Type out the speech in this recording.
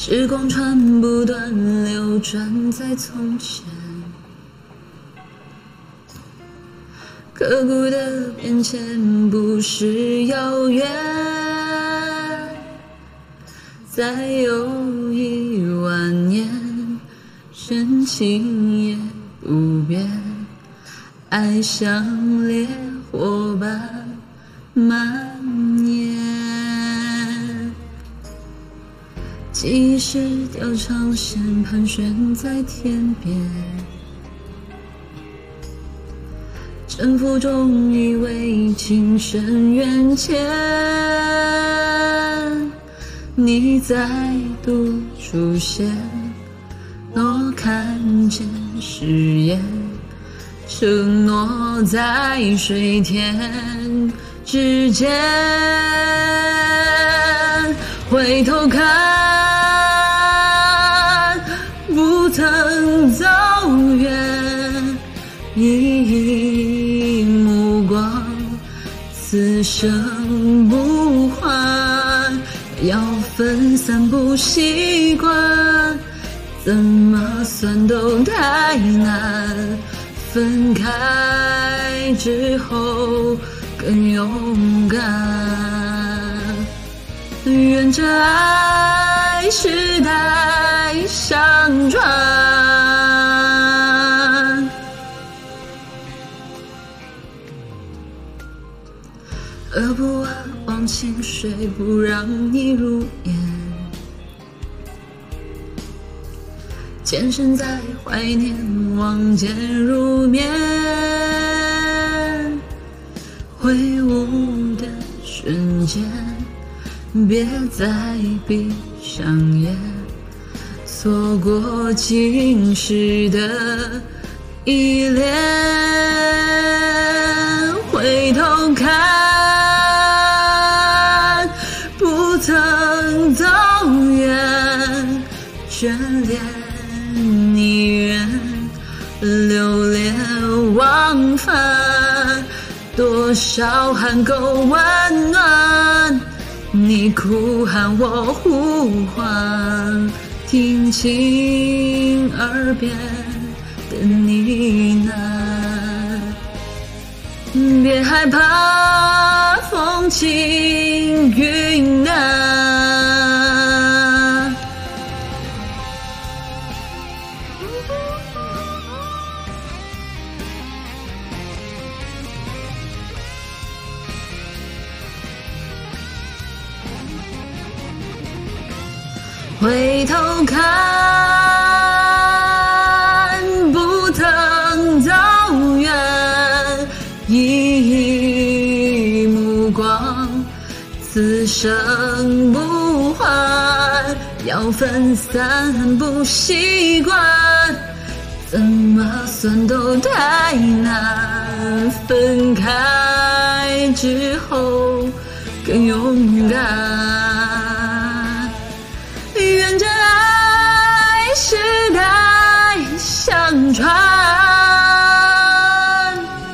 时光穿不断流转在从前，刻骨的变迁不是遥远。再有一万年，深情也不变，爱像烈火般蔓记忆是条长线盘旋在天边，沉浮中以为情深缘浅，你再度出现，我看见誓言，承诺在水天之间，回头看，一目光，此生不换，要分散不习惯，怎么算都太难，分开之后更勇敢。愿这爱世代相传。喝不完忘情水，不让你入眼。前身在怀念，望见入眠。挥舞的瞬间。别再闭上眼，错过今世的依恋。回头看，眷恋你愿流连忘返，多少寒沟温暖。你哭喊我呼唤，听清耳边的呢喃。别害怕风轻云回头看，不曾走远，一目光，此生不换，要分散不习惯，怎么算都太难，分开之后更勇敢。